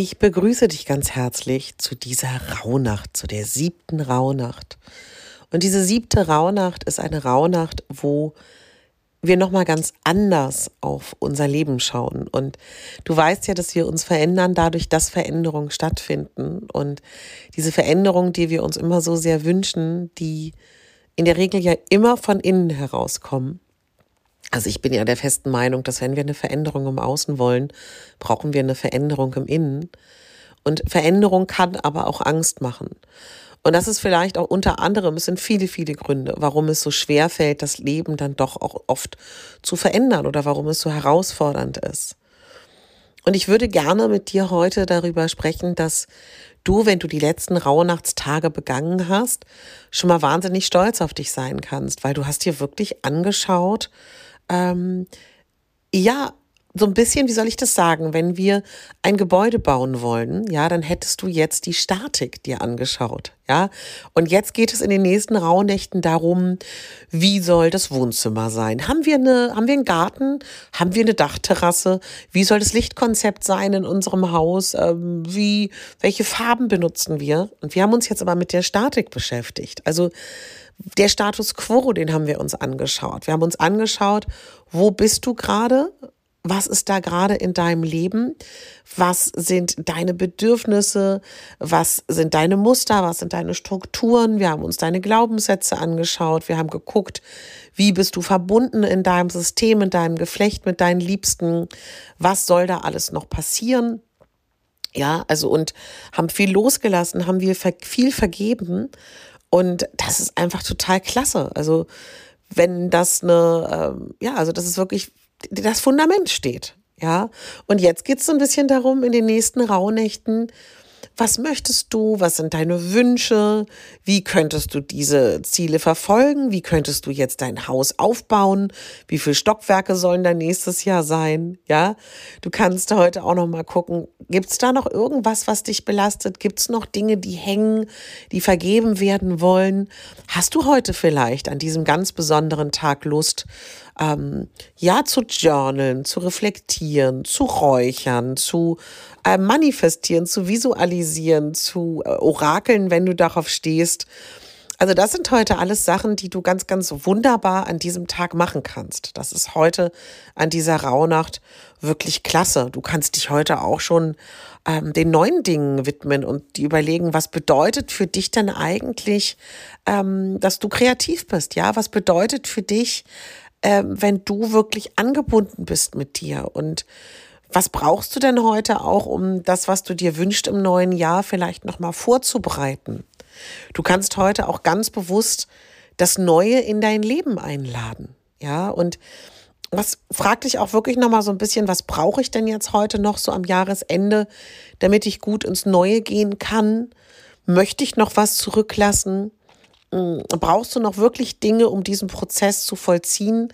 Ich begrüße dich ganz herzlich zu dieser Rauhnacht, zu der siebten Rauhnacht. Und diese siebte Rauhnacht ist eine Rauhnacht, wo wir nochmal ganz anders auf unser Leben schauen. Und du weißt ja, dass wir uns verändern, dadurch, dass Veränderungen stattfinden. Und diese Veränderungen, die wir uns immer so sehr wünschen, die in der Regel ja immer von innen herauskommen. Also ich bin ja der festen Meinung, dass wenn wir eine Veränderung im Außen wollen, brauchen wir eine Veränderung im Innen. Und Veränderung kann aber auch Angst machen. Und das ist vielleicht auch unter anderem, es sind viele, viele Gründe, warum es so schwer fällt, das Leben dann doch auch oft zu verändern oder warum es so herausfordernd ist. Und ich würde gerne mit dir heute darüber sprechen, dass du, wenn du die letzten Rauhnachtstage begangen hast, schon mal wahnsinnig stolz auf dich sein kannst, weil du hast dir wirklich angeschaut, ähm, ja, so ein bisschen, wie soll ich das sagen, wenn wir ein Gebäude bauen wollen, ja, dann hättest du jetzt die Statik dir angeschaut, ja. Und jetzt geht es in den nächsten Rauhnächten darum, wie soll das Wohnzimmer sein? Haben wir eine, haben wir einen Garten? Haben wir eine Dachterrasse? Wie soll das Lichtkonzept sein in unserem Haus? Ähm, wie, welche Farben benutzen wir? Und wir haben uns jetzt aber mit der Statik beschäftigt. Also, der Status quo, den haben wir uns angeschaut. Wir haben uns angeschaut, wo bist du gerade? Was ist da gerade in deinem Leben? Was sind deine Bedürfnisse? Was sind deine Muster? Was sind deine Strukturen? Wir haben uns deine Glaubenssätze angeschaut. Wir haben geguckt, wie bist du verbunden in deinem System, in deinem Geflecht mit deinen Liebsten? Was soll da alles noch passieren? Ja, also und haben viel losgelassen, haben wir viel vergeben und das ist einfach total klasse. Also wenn das eine, ähm, ja, also das ist wirklich das Fundament steht. Ja, und jetzt geht es so ein bisschen darum, in den nächsten Rauhnächten was möchtest du? Was sind deine Wünsche? Wie könntest du diese Ziele verfolgen? Wie könntest du jetzt dein Haus aufbauen? Wie viele Stockwerke sollen da nächstes Jahr sein? Ja, du kannst heute auch noch mal gucken, gibt es da noch irgendwas, was dich belastet? Gibt es noch Dinge, die hängen, die vergeben werden wollen? Hast du heute vielleicht an diesem ganz besonderen Tag Lust, ähm, ja, zu journalen, zu reflektieren, zu räuchern, zu äh, manifestieren, zu visualisieren, zu äh, orakeln, wenn du darauf stehst. Also das sind heute alles Sachen, die du ganz, ganz wunderbar an diesem Tag machen kannst. Das ist heute an dieser Rauhnacht wirklich klasse. Du kannst dich heute auch schon ähm, den neuen Dingen widmen und die überlegen, was bedeutet für dich denn eigentlich, ähm, dass du kreativ bist? Ja, was bedeutet für dich, ähm, wenn du wirklich angebunden bist mit dir und was brauchst du denn heute auch, um das, was du dir wünschst im neuen Jahr vielleicht nochmal vorzubereiten? Du kannst heute auch ganz bewusst das Neue in dein Leben einladen. Ja, und was frag dich auch wirklich nochmal so ein bisschen, was brauche ich denn jetzt heute noch so am Jahresende, damit ich gut ins Neue gehen kann? Möchte ich noch was zurücklassen? Hm, brauchst du noch wirklich Dinge, um diesen Prozess zu vollziehen?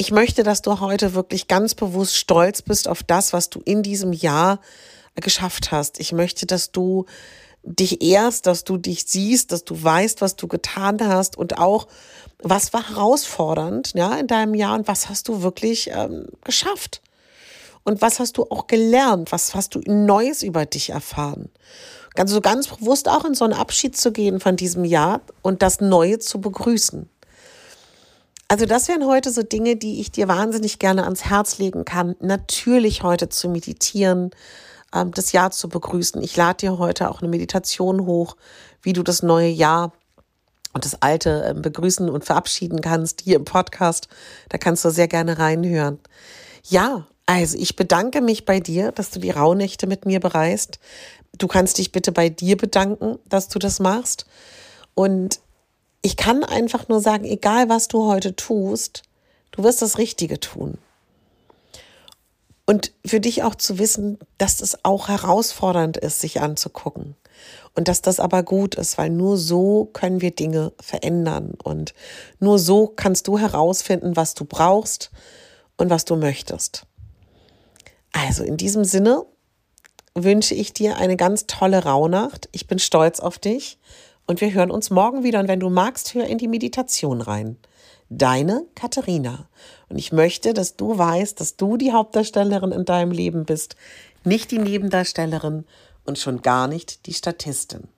ich möchte, dass du heute wirklich ganz bewusst stolz bist auf das, was du in diesem Jahr geschafft hast. Ich möchte, dass du dich ehrst, dass du dich siehst, dass du weißt, was du getan hast und auch, was war herausfordernd ja, in deinem Jahr und was hast du wirklich ähm, geschafft. Und was hast du auch gelernt? Was hast du Neues über dich erfahren? Ganz so ganz bewusst auch in so einen Abschied zu gehen von diesem Jahr und das Neue zu begrüßen. Also das wären heute so Dinge, die ich dir wahnsinnig gerne ans Herz legen kann. Natürlich heute zu meditieren, ähm, das Jahr zu begrüßen. Ich lade dir heute auch eine Meditation hoch, wie du das neue Jahr und das alte ähm, begrüßen und verabschieden kannst hier im Podcast. Da kannst du sehr gerne reinhören. Ja, also ich bedanke mich bei dir, dass du die Rauhnächte mit mir bereist. Du kannst dich bitte bei dir bedanken, dass du das machst. Und ich kann einfach nur sagen, egal was du heute tust, du wirst das Richtige tun. Und für dich auch zu wissen, dass es auch herausfordernd ist, sich anzugucken. Und dass das aber gut ist, weil nur so können wir Dinge verändern. Und nur so kannst du herausfinden, was du brauchst und was du möchtest. Also in diesem Sinne wünsche ich dir eine ganz tolle Rauhnacht. Ich bin stolz auf dich und wir hören uns morgen wieder. Und wenn du magst, hör in die Meditation rein. Deine Katharina. Und ich möchte, dass du weißt, dass du die Hauptdarstellerin in deinem Leben bist, nicht die Nebendarstellerin und schon gar nicht die Statistin.